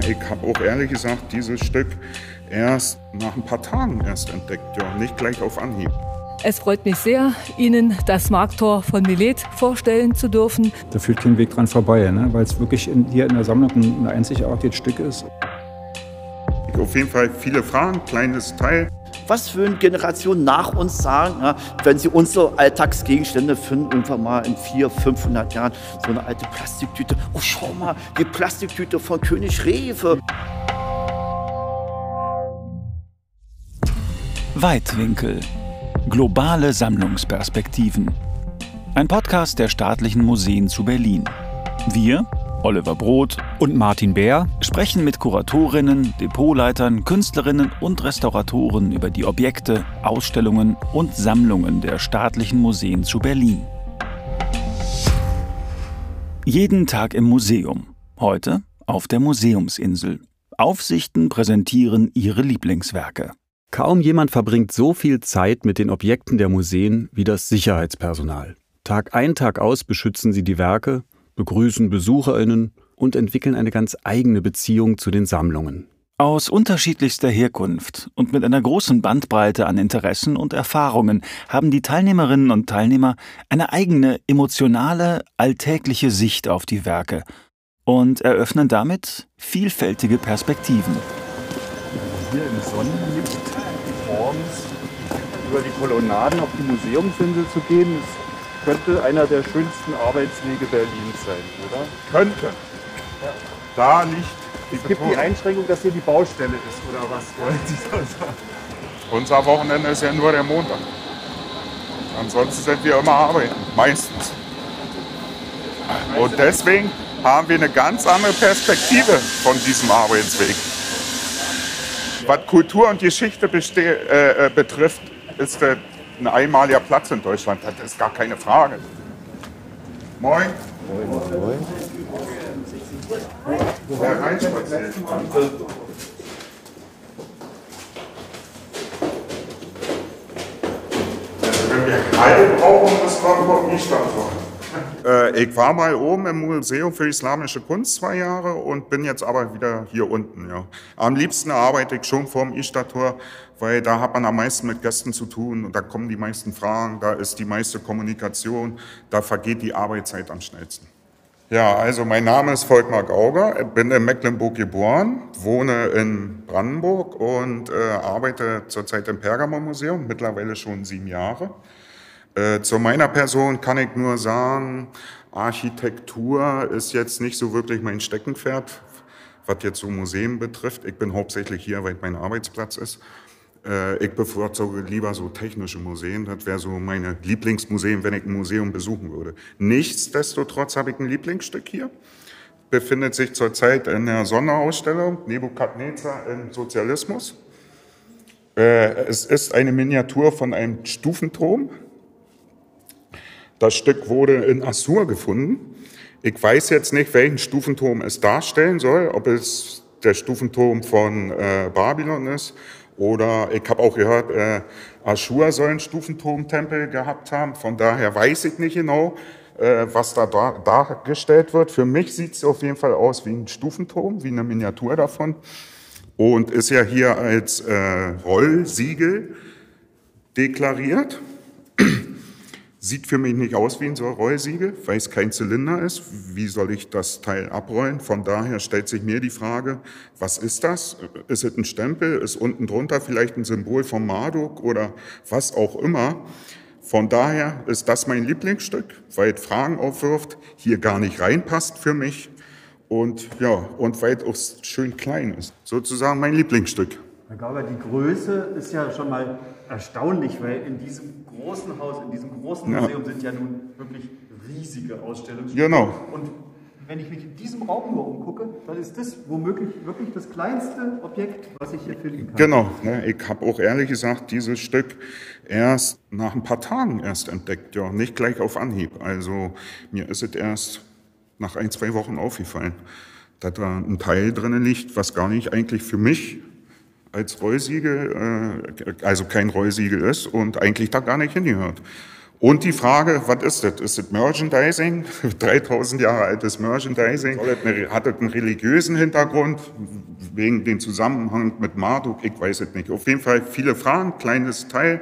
Ich habe auch ehrlich gesagt dieses Stück erst nach ein paar Tagen erst entdeckt, ja, nicht gleich auf Anhieb. Es freut mich sehr, Ihnen das Marktor von Milet vorstellen zu dürfen. Da führt kein Weg dran vorbei, ne? weil es wirklich in, hier in der Sammlung ein einzigartiges Stück ist. Auf jeden Fall viele Fragen, kleines Teil. Was würden Generationen nach uns sagen, ja, wenn sie unsere Alltagsgegenstände finden, irgendwann mal in 400, 500 Jahren, so eine alte Plastiktüte. Oh, schau mal, die Plastiktüte von König Rewe. Weitwinkel. Globale Sammlungsperspektiven. Ein Podcast der Staatlichen Museen zu Berlin. Wir, Oliver Broth und Martin Bär, sprechen mit Kuratorinnen, Depotleitern, Künstlerinnen und Restauratoren über die Objekte, Ausstellungen und Sammlungen der Staatlichen Museen zu Berlin. Jeden Tag im Museum. Heute auf der Museumsinsel. Aufsichten präsentieren ihre Lieblingswerke. Kaum jemand verbringt so viel Zeit mit den Objekten der Museen wie das Sicherheitspersonal. Tag ein, Tag aus beschützen sie die Werke, begrüßen Besucherinnen und entwickeln eine ganz eigene Beziehung zu den Sammlungen. Aus unterschiedlichster Herkunft und mit einer großen Bandbreite an Interessen und Erfahrungen haben die Teilnehmerinnen und Teilnehmer eine eigene emotionale, alltägliche Sicht auf die Werke und eröffnen damit vielfältige Perspektiven. Hier im Sonnenlicht morgens über die Kolonnaden auf die Museumsinsel zu gehen, könnte einer der schönsten Arbeitswege Berlins sein, oder? Könnte. Da liegt die Es gibt die Einschränkung, dass hier die Baustelle ist, oder was wollen Sie so sagen? Unser Wochenende ist ja nur der Montag. Ansonsten sind wir immer arbeiten, meistens. Und deswegen haben wir eine ganz andere Perspektive von diesem Arbeitsweg. Was Kultur und Geschichte beste- äh, äh, betrifft, ist das ein einmaliger Platz in Deutschland. Das ist gar keine Frage. Moin. Wer reinspaziert? Wenn wir Keil brauchen, das kommt vom E-Standort. Äh, ich war mal oben im Museum für Islamische Kunst zwei Jahre und bin jetzt aber wieder hier unten. Ja. Am liebsten arbeite ich schon vorm E-Stadttor, weil da hat man am meisten mit Gästen zu tun und da kommen die meisten Fragen, da ist die meiste Kommunikation, da vergeht die Arbeitszeit am schnellsten. Ja, also mein Name ist Volkmar Gauger, bin in Mecklenburg geboren, wohne in Brandenburg und äh, arbeite zurzeit im Pergamon-Museum, mittlerweile schon sieben Jahre. Äh, zu meiner Person kann ich nur sagen, Architektur ist jetzt nicht so wirklich mein Steckenpferd, was jetzt so Museen betrifft. Ich bin hauptsächlich hier, weil mein Arbeitsplatz ist. Äh, ich bevorzuge lieber so technische Museen. Das wäre so meine Lieblingsmuseen, wenn ich ein Museum besuchen würde. Nichtsdestotrotz habe ich ein Lieblingsstück hier. Befindet sich zurzeit in der Sonderausstellung Nebukadnezar im Sozialismus. Äh, Es ist eine Miniatur von einem Stufenturm. Das Stück wurde in Assur gefunden. Ich weiß jetzt nicht, welchen Stufenturm es darstellen soll, ob es der Stufenturm von äh, Babylon ist oder ich habe auch gehört, äh, Aschur soll einen Stufenturmtempel gehabt haben. Von daher weiß ich nicht genau, äh, was da dar dargestellt wird. Für mich sieht es auf jeden Fall aus wie ein Stufenturm, wie eine Miniatur davon. Und ist ja hier als äh, Rollsiegel deklariert. Sieht für mich nicht aus wie ein Rollsiegel, weil es kein Zylinder ist. Wie soll ich das Teil abrollen? Von daher stellt sich mir die Frage, was ist das? Ist es ein Stempel? Ist unten drunter vielleicht ein Symbol von Marduk oder was auch immer? Von daher ist das mein Lieblingsstück, weil es Fragen aufwirft, hier gar nicht reinpasst für mich und ja, und weil es auch schön klein ist. Sozusagen mein Lieblingsstück. Herr Gauber, die Größe ist ja schon mal erstaunlich, weil in diesem großen Haus, in diesem großen Ja. Museum sind ja nun wirklich riesige Ausstellungen. Genau. Und wenn ich mich in diesem Raum nur umgucke, dann ist das womöglich wirklich das kleinste Objekt, was ich hier finden kann. Genau, ne, ich habe auch ehrlich gesagt dieses Stück erst nach ein paar Tagen erst entdeckt, ja, nicht gleich auf Anhieb. Also mir ist es erst nach ein, zwei Wochen aufgefallen, dass da ein Teil drinnen liegt, was gar nicht eigentlich für mich als Rollsiegel, äh, also kein Rollsiegel ist und eigentlich da gar nicht hingehört. Und die Frage, was ist das? Ist das Merchandising? 3000 Jahre altes Merchandising? Hat das einen religiösen Hintergrund? Wegen dem Zusammenhang mit Marduk? Ich weiß es nicht. Auf jeden Fall viele Fragen, kleines Teil.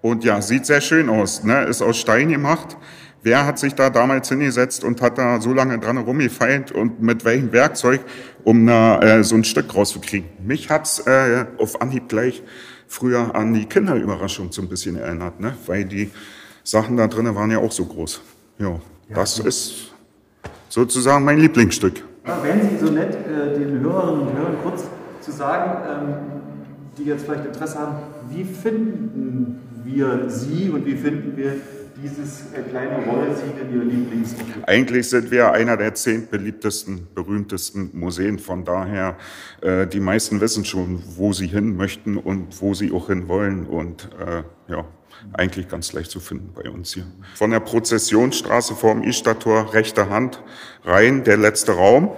Und ja, sieht sehr schön aus. Ne? Ist aus Stein gemacht. Wer hat sich da damals hingesetzt und hat da so lange dran rumgefeilt und mit welchem Werkzeug, um da, äh, so ein Stück rauszukriegen? Mich hat's äh, auf Anhieb gleich früher an die Kinderüberraschung so ein bisschen erinnert, ne? weil die Sachen da drinnen waren ja auch so groß. Ja, das ist sozusagen mein Lieblingsstück. Ja, wären Sie so nett, äh, den Hörerinnen und Hörern kurz zu sagen, ähm, die jetzt vielleicht Interesse haben, wie finden wir Sie und wie finden wir dieses äh, kleine Rollsiegel Ihr Lieblingsobjekt? Eigentlich sind wir einer der zehn beliebtesten, berühmtesten Museen. Von daher, äh, die meisten wissen schon, wo sie hin möchten und wo sie auch hin wollen. Und äh, ja, eigentlich ganz leicht zu finden bei uns hier. Von der Prozessionsstraße vorm Istator, rechte Hand, rein, der letzte Raum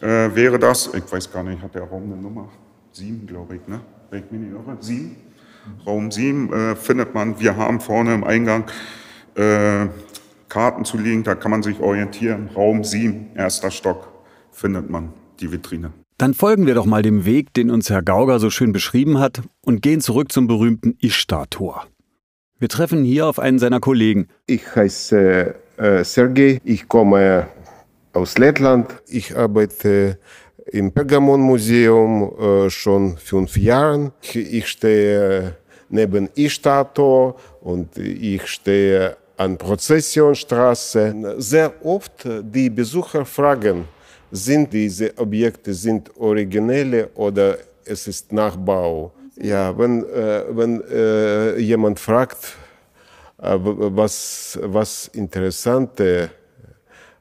äh, wäre das. Ich weiß gar nicht, hat der Raum eine Nummer? Sieben, glaube ich, ne? Wenn ich mich nicht irre. Sieben? Raum 7 äh, findet man, wir haben vorne im Eingang äh, Karten zu liegen, da kann man sich orientieren. Raum 7, erster Stock, findet man die Vitrine. Dann folgen wir doch mal dem Weg, den uns Herr Gauger so schön beschrieben hat, und gehen zurück zum berühmten Ishtar-Tor. Wir treffen hier auf einen seiner Kollegen. Ich heiße äh, Sergei, ich komme aus Lettland. Ich arbeite im Pergamon-Museum äh, schon fünf Jahre. Ich stehe neben Ishtar-Tor und ich stehe an Prozessionstraße. Sehr oft die Besucher fragen, sind diese Objekte sind originelle oder es ist Nachbau. Ja, wenn, äh, wenn äh, jemand fragt, äh, was, was interessante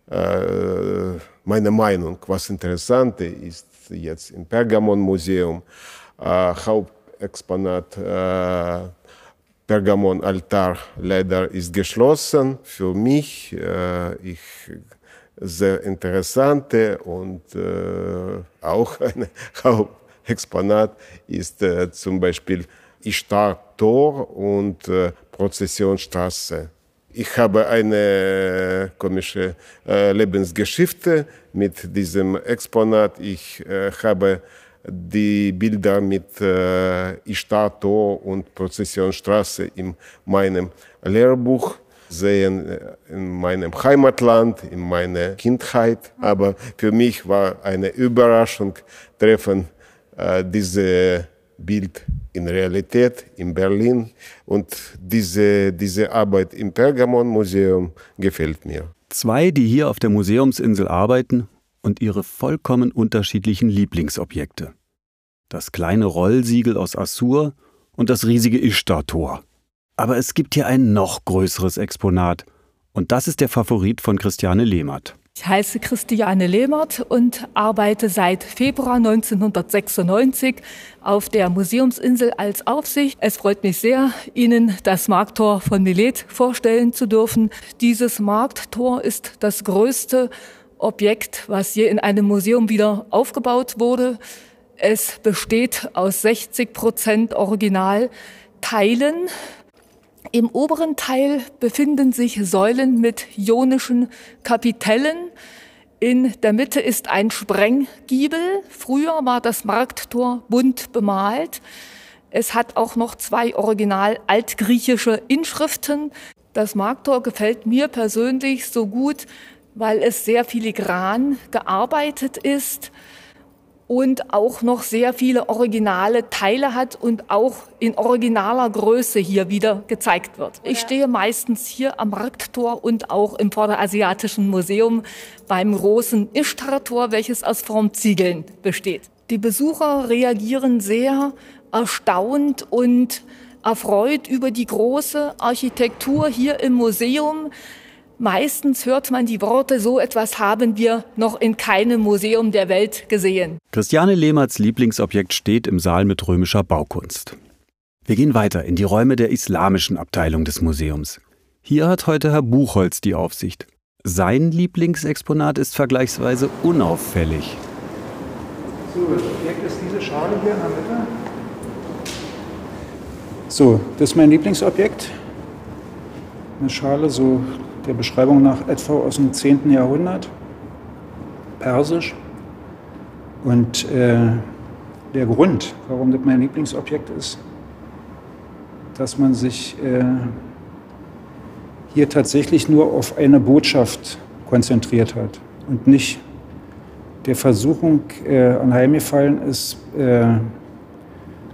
äh, meine Meinung, was Interessante ist jetzt im Pergamon-Museum, äh, Hauptexponat äh, Pergamon-Altar leider ist geschlossen. Für mich äh, ich, sehr interessante und äh, auch ein Hauptexponat ist äh, zum Beispiel Ishtar-Tor und äh, Prozessionsstraße. Ich habe eine komische äh, Lebensgeschichte mit diesem Exponat. Ich äh, habe die Bilder mit äh, Ishtar-Tor und Prozessionsstraße in meinem Lehrbuch sehen äh, in meinem Heimatland, in meiner Kindheit. Aber für mich war eine Überraschung treffen äh, diese Bild in Realität in Berlin. Und diese, diese Arbeit im Pergamon-Museum gefällt mir. Zwei, die hier auf der Museumsinsel arbeiten und ihre vollkommen unterschiedlichen Lieblingsobjekte. Das kleine Rollsiegel aus Assur und das riesige Ishtar-Tor. Aber es gibt hier ein noch größeres Exponat. Und das ist der Favorit von Christiane Lehmert. Ich heiße Christiane Lehmert und arbeite seit Februar 1996 auf der Museumsinsel als Aufsicht. Es freut mich sehr, Ihnen das Markttor von Milet vorstellen zu dürfen. Dieses Markttor ist das größte Objekt, was je in einem Museum wieder aufgebaut wurde. Es besteht aus 60 Prozent Originalteilen im oberen Teil befinden sich Säulen mit ionischen Kapitellen. In der Mitte ist ein Sprenggiebel. Früher war das Markttor bunt bemalt. Es hat auch noch zwei original altgriechische Inschriften. Das Markttor gefällt mir persönlich so gut, weil es sehr filigran gearbeitet ist und auch noch sehr viele originale Teile hat und auch in originaler Größe hier wieder gezeigt wird. Ich stehe meistens hier am Markttor und auch im Vorderasiatischen Museum beim großen Ishtar-Tor, welches aus Formziegeln besteht. Die Besucher reagieren sehr erstaunt und erfreut über die große Architektur hier im Museum. Meistens hört man die Worte, so etwas haben wir noch in keinem Museum der Welt gesehen. Christiane Lehmerts Lieblingsobjekt steht im Saal mit römischer Baukunst. Wir gehen weiter in die Räume der islamischen Abteilung des Museums. Hier hat heute Herr Buchholz die Aufsicht. Sein Lieblingsexponat ist vergleichsweise unauffällig. So, das Objekt ist diese Schale hier in der Mitte. So, das ist mein Lieblingsobjekt. eine Schale, so der Beschreibung nach etwa aus dem 10. Jahrhundert, persisch. Und äh, der Grund, warum das mein Lieblingsobjekt ist, dass man sich äh, hier tatsächlich nur auf eine Botschaft konzentriert hat und nicht der Versuchung äh, anheimgefallen ist, äh,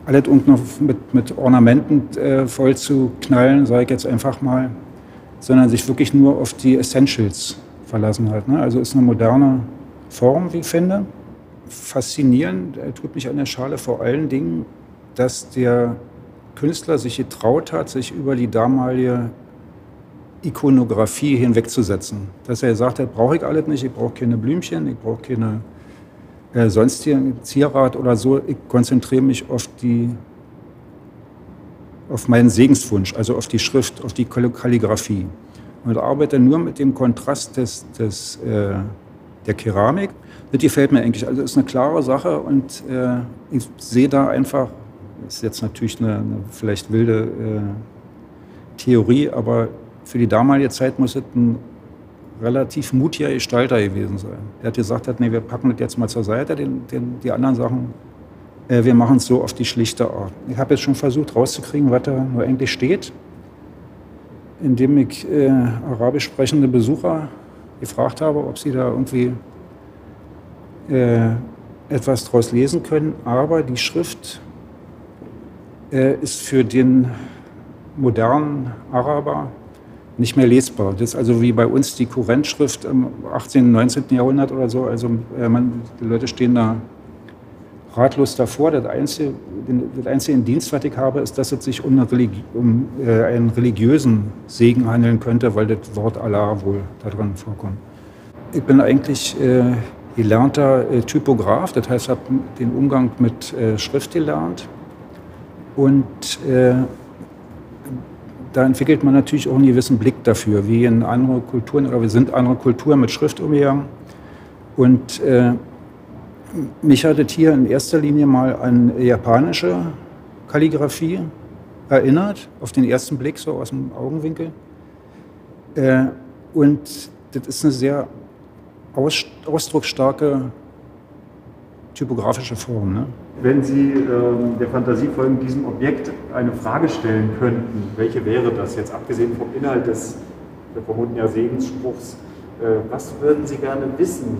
alles noch mit, mit Ornamenten äh, voll zu knallen, sage ich jetzt einfach mal, sondern sich wirklich nur auf die Essentials verlassen hat. Ne? Also ist eine moderne Form, wie ich finde. Faszinierend äh, tut mich an der Schale vor allen Dingen, dass der Künstler sich getraut hat, sich über die damalige Ikonografie hinwegzusetzen. Dass er gesagt hat, brauche ich alles nicht, ich brauche keine Blümchen, ich brauche keine äh, sonstigen Zierat oder so. Ich konzentriere mich auf die auf meinen Segenswunsch, also auf die Schrift, auf die Kalligraphie. Und arbeite nur mit dem Kontrast des, des, äh, der Keramik. Das gefällt mir eigentlich. Also ist eine klare Sache und äh, ich sehe da einfach, das ist jetzt natürlich eine, eine vielleicht wilde äh, Theorie, aber für die damalige Zeit muss es ein relativ mutiger Gestalter gewesen sein. Er hat gesagt, hat, nee, wir packen das jetzt mal zur Seite, den, den, die anderen Sachen, wir machen es so auf die schlichte Art. Ich habe jetzt schon versucht rauszukriegen, was da nur eigentlich steht, indem ich äh, arabisch sprechende Besucher gefragt habe, ob sie da irgendwie äh, etwas daraus lesen können. Aber die Schrift äh, ist für den modernen Araber nicht mehr lesbar. Das ist also wie bei uns die Kurrentschrift im 18., und 19. Jahrhundert oder so. Also äh, man, die Leute stehen da ratlos davor. Das einzige, das einzige Indienst, was ich habe, ist, dass es sich um, Religi um äh, einen religiösen Segen handeln könnte, weil das Wort Allah wohl da drin vorkommt. Ich bin eigentlich äh, gelernter äh, Typograf, das heißt, habe den Umgang mit äh, Schrift gelernt. Und äh, da entwickelt man natürlich auch einen gewissen Blick dafür, wie in andere Kulturen, oder wir sind andere Kulturen mit Schrift umgegangen. Und äh, mich hat es hier in erster Linie mal an japanische Kalligraphie erinnert, auf den ersten Blick, so aus dem Augenwinkel. Äh, und das ist eine sehr aus, ausdrucksstarke typografische Form. Ne? Wenn Sie ähm, der Fantasie folgend diesem Objekt eine Frage stellen könnten, welche wäre das jetzt, abgesehen vom Inhalt des vermuten ja Segensspruchs, äh, was würden Sie gerne wissen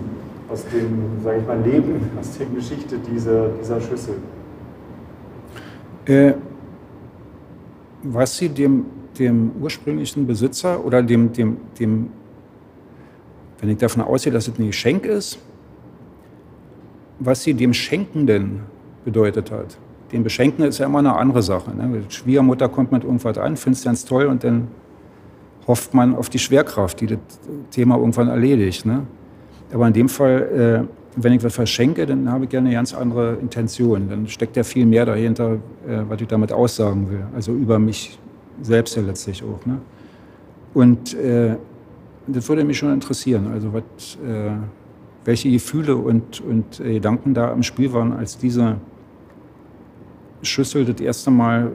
aus dem, sage ich mal, Leben, aus der Geschichte dieser, dieser Schüssel? Äh, was Sie dem, dem ursprünglichen Besitzer oder dem, dem, dem, wenn ich davon ausgehe, dass es ein Geschenk ist, was Sie dem Schenkenden bedeutet hat. Den Beschenken ist ja immer eine andere Sache. Ne? Die Schwiegermutter kommt mit irgendwas an, findet es ganz toll und dann hofft man auf die Schwerkraft, die das Thema irgendwann erledigt. Ne? Aber in dem Fall, äh, wenn ich was verschenke, dann habe ich gerne eine ganz andere Intention. Dann steckt ja viel mehr dahinter, äh, was ich damit aussagen will. Also über mich selbst ja letztlich auch. Ne? Und äh, das würde mich schon interessieren. Also was, äh, welche Gefühle und, und äh, Gedanken da im Spiel waren, als diese Schüssel das erste Mal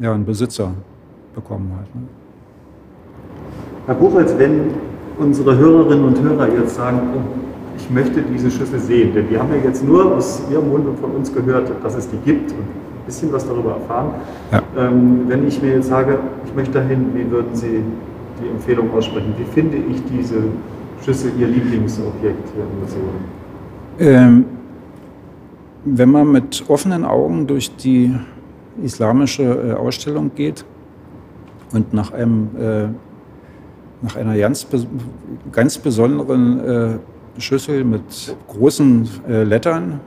äh, ja, einen Besitzer bekommen hat. Ne? Herr Buchholz, wenn unsere Hörerinnen und Hörer jetzt sagen, oh, ich möchte diese Schüssel sehen, denn wir haben ja jetzt nur aus Ihrem Mund und von uns gehört, dass es die gibt und ein bisschen was darüber erfahren. Ja. Ähm, wenn ich mir jetzt sage, ich möchte dahin, wie würden Sie die Empfehlung aussprechen? Wie finde ich diese Schüssel Ihr Lieblingsobjekt hier im Museum? Ähm, wenn man mit offenen Augen durch die islamische äh, Ausstellung geht und nach, einem, äh, nach einer ganz, ganz besonderen äh, Schüssel mit großen äh, Lettern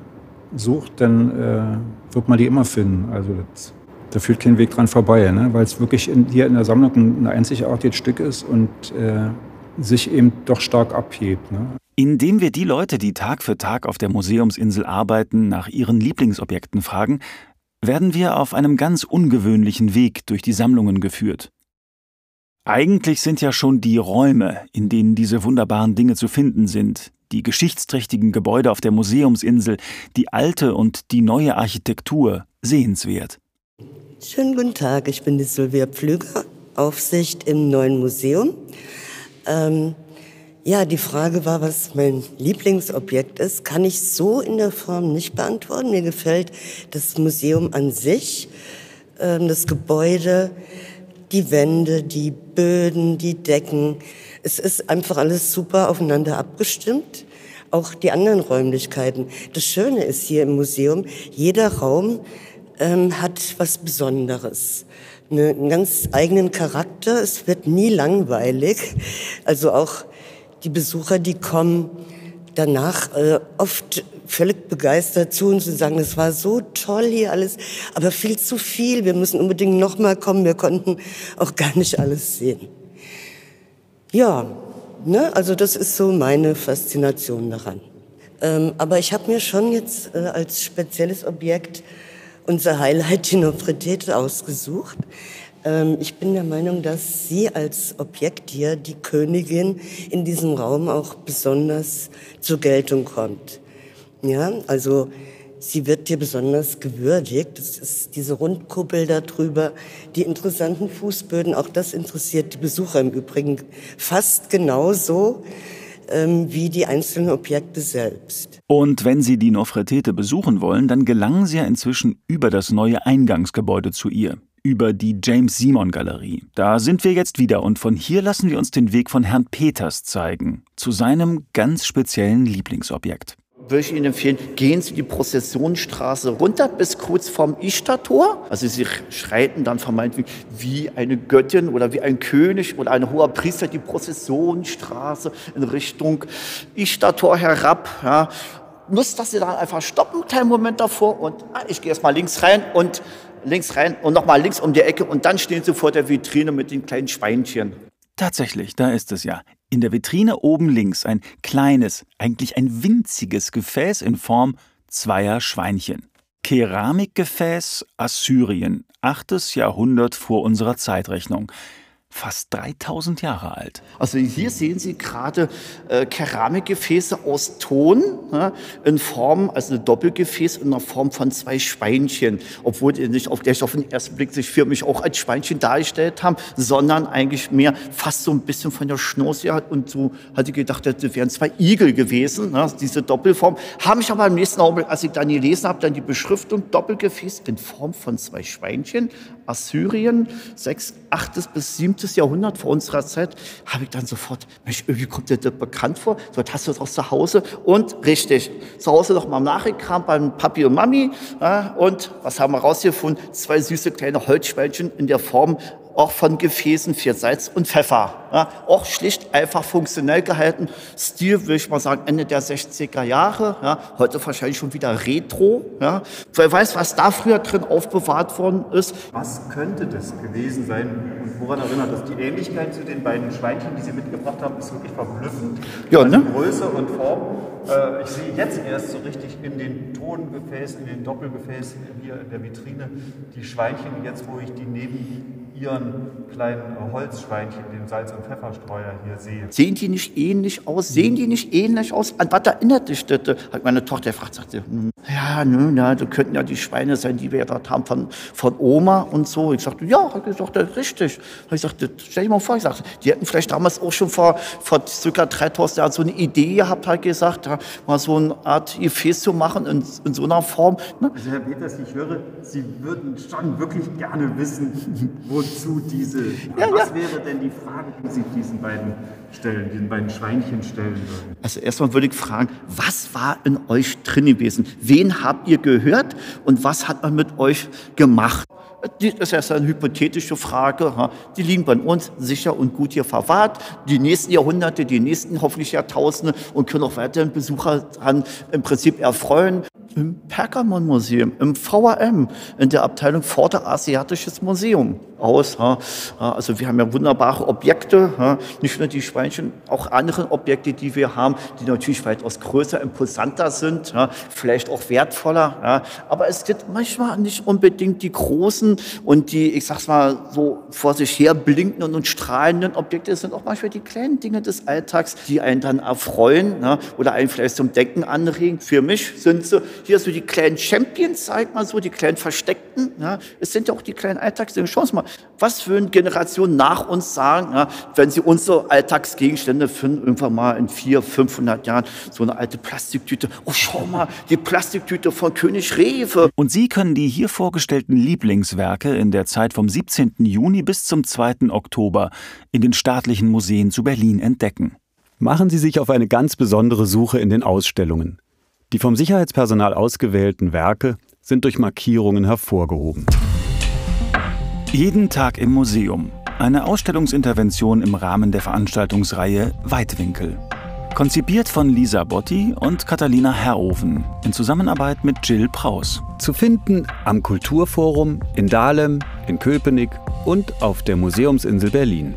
sucht, dann äh, wird man die immer finden. Also das, da führt kein Weg dran vorbei, ne? weil es wirklich in, hier in der Sammlung ein einzigartiges Stück ist und äh, sich eben doch stark abhebt. Ne? Indem wir die Leute, die Tag für Tag auf der Museumsinsel arbeiten, nach ihren Lieblingsobjekten fragen, werden wir auf einem ganz ungewöhnlichen Weg durch die Sammlungen geführt. Eigentlich sind ja schon die Räume, in denen diese wunderbaren Dinge zu finden sind, die geschichtsträchtigen Gebäude auf der Museumsinsel, die alte und die neue Architektur sehenswert. Schönen guten Tag, ich bin die Sylvia Pflüger, Aufsicht im neuen Museum. Ähm, ja, die Frage war, was mein Lieblingsobjekt ist, kann ich so in der Form nicht beantworten. Mir gefällt das Museum an sich, ähm, das Gebäude, die Wände, die Böden, die Decken. Es ist einfach alles super aufeinander abgestimmt. Auch die anderen Räumlichkeiten. Das Schöne ist hier im Museum, jeder Raum ähm, hat was Besonderes. Eine, einen ganz eigenen Charakter. Es wird nie langweilig. Also auch die Besucher, die kommen danach äh, oft völlig begeistert zu uns und sagen, es war so toll hier alles, aber viel zu viel. Wir müssen unbedingt noch mal kommen. Wir konnten auch gar nicht alles sehen. Ja, ne, also das ist so meine Faszination daran. Ähm, aber ich habe mir schon jetzt äh, als spezielles Objekt unser Highlight die Nofretete ausgesucht. Ähm, ich bin der Meinung, dass sie als Objekt hier, die Königin, in diesem Raum auch besonders zur Geltung kommt. Ja, also sie wird hier besonders gewürdigt. Das ist diese Rundkuppel darüber, die interessanten Fußböden, auch das interessiert die Besucher im Übrigen fast genauso ähm, wie die einzelnen Objekte selbst. Und wenn Sie die Nofretete besuchen wollen, dann gelangen Sie ja inzwischen über das neue Eingangsgebäude zu ihr über die James Simon Galerie. Da sind wir jetzt wieder und von hier lassen wir uns den Weg von Herrn Peters zeigen, zu seinem ganz speziellen Lieblingsobjekt würde ich Ihnen empfehlen, gehen Sie die Prozessionsstraße runter bis kurz vorm Ishtar-Tor. Also Sie schreiten dann vermeintlich wie eine Göttin oder wie ein König oder ein hoher Priester die Prozessionsstraße in Richtung Ishtar-Tor herab. Ja. Muss, dass Sie dann einfach stoppen, einen kleinen Moment davor und ah, ich gehe erstmal links rein und links rein und nochmal links um die Ecke und dann stehen sie vor der Vitrine mit den kleinen Schweinchen. Tatsächlich, da ist es ja. In der Vitrine oben links ein kleines, eigentlich ein winziges Gefäß in Form zweier Schweinchen. Keramikgefäß Assyrien, 8. Jahrhundert vor unserer Zeitrechnung fast 3000 Jahre alt. Also hier sehen Sie gerade äh, Keramikgefäße aus Ton ja, in Form, also ein Doppelgefäß in der Form von zwei Schweinchen, obwohl die nicht auf, auf den ersten Blick sich für mich auch als Schweinchen dargestellt haben, sondern eigentlich mehr fast so ein bisschen von der Schnauze hat und so hatte ich gedacht, das wären zwei Igel gewesen, ja, diese Doppelform. Habe ich aber im nächsten Augenblick, als ich dann gelesen habe, dann die Beschriftung Doppelgefäß in Form von zwei Schweinchen, Assyrien, 6, 8. bis 7 Jahrhundert vor unserer Zeit, habe ich dann sofort, Mensch, irgendwie kommt dir das bekannt vor. So, hast du das aus zu Hause? Und richtig, zu Hause noch mal nachgekramt beim Papi und Mami. Ja, und was haben wir rausgefunden? Zwei süße kleine Holzschweinchen in der Form auch von Gefäßen für Salz und Pfeffer. Ja, auch schlicht einfach funktionell gehalten. Stil, würde ich mal sagen, Ende der 60er Jahre. Ja, heute wahrscheinlich schon wieder Retro. Ja. Wer weiß, was da früher drin aufbewahrt worden ist. Was könnte das gewesen sein und woran erinnert das? Die Ähnlichkeit zu den beiden Schweinchen, die Sie mitgebracht haben, ist wirklich verblüffend. Ja, also ne? Größe und Form. Äh, ich sehe jetzt erst so richtig in den Tongefäßen, in den Doppelgefäßen hier in der Vitrine die Schweinchen, jetzt wo ich die neben ihren kleinen Holzschweinchen, den Salz- und Pfefferstreuer hier sehe. Sehen die nicht ähnlich aus? Sehen die nicht ähnlich aus? An was erinnert dich das? Hat meine Tochter gefragt, sagte, hm, ja, nö, na, das könnten ja die Schweine sein, die wir dort haben von, von Oma und so. Ich sagte, ja, hat gesagt, das ist richtig. Ich sagte, stell dir mal vor, ich sagte, die hätten vielleicht damals auch schon vor, vor circa 3000 Jahren so eine Idee gehabt, halt gesagt, mal so eine Art Gefäß zu machen in, in so einer Form. Ne? Also Herr Peters, ich höre, Sie würden schon wirklich gerne wissen, wo wozu diese. Ja, was ja. wäre denn die Frage, die Sie diesen beiden stellen, diesen beiden Schweinchen stellen würden? Also erstmal würde ich fragen, was war in euch drin gewesen? Wen habt ihr gehört und was hat man mit euch gemacht? Das ist erst eine hypothetische Frage. Die liegen bei uns sicher und gut hier verwahrt. Die nächsten Jahrhunderte, die nächsten hoffentlich Jahrtausende und können auch weiterhin Besucher daran im Prinzip erfreuen im Pergamon-Museum, im VAM, in der Abteilung Vorderasiatisches Museum aus. Also wir haben ja wunderbare Objekte, nicht nur die Schweinchen, auch andere Objekte, die wir haben, die natürlich weitaus größer, imposanter sind, vielleicht auch wertvoller. Aber es gibt manchmal nicht unbedingt die großen und die, ich sag's mal, so vor sich her blinkenden und strahlenden Objekte. Es sind auch manchmal die kleinen Dinge des Alltags, die einen dann erfreuen oder einen vielleicht zum Denken anregen. Für mich sind sie hier so die kleinen Champions, sag mal so, die kleinen Versteckten. Ja. Es sind ja auch die kleinen Alltagsdinge. Schauen Sie mal, was würden Generationen nach uns sagen, ja, wenn sie unsere Alltagsgegenstände finden, irgendwann mal in vier, 500 Jahren, so eine alte Plastiktüte. Oh, schau mal, die Plastiktüte von König Rewe. Und Sie können die hier vorgestellten Lieblingswerke in der Zeit vom 17. Juni bis zum 2. Oktober in den staatlichen Museen zu Berlin entdecken. Machen Sie sich auf eine ganz besondere Suche in den Ausstellungen. Die vom Sicherheitspersonal ausgewählten Werke sind durch Markierungen hervorgehoben. Jeden Tag im Museum. Eine Ausstellungsintervention im Rahmen der Veranstaltungsreihe Weitwinkel. Konzipiert von Lisa Botti und Catalina Herroven in Zusammenarbeit mit Jill Praus. Zu finden am Kulturforum, in Dahlem, in Köpenick und auf der Museumsinsel Berlin.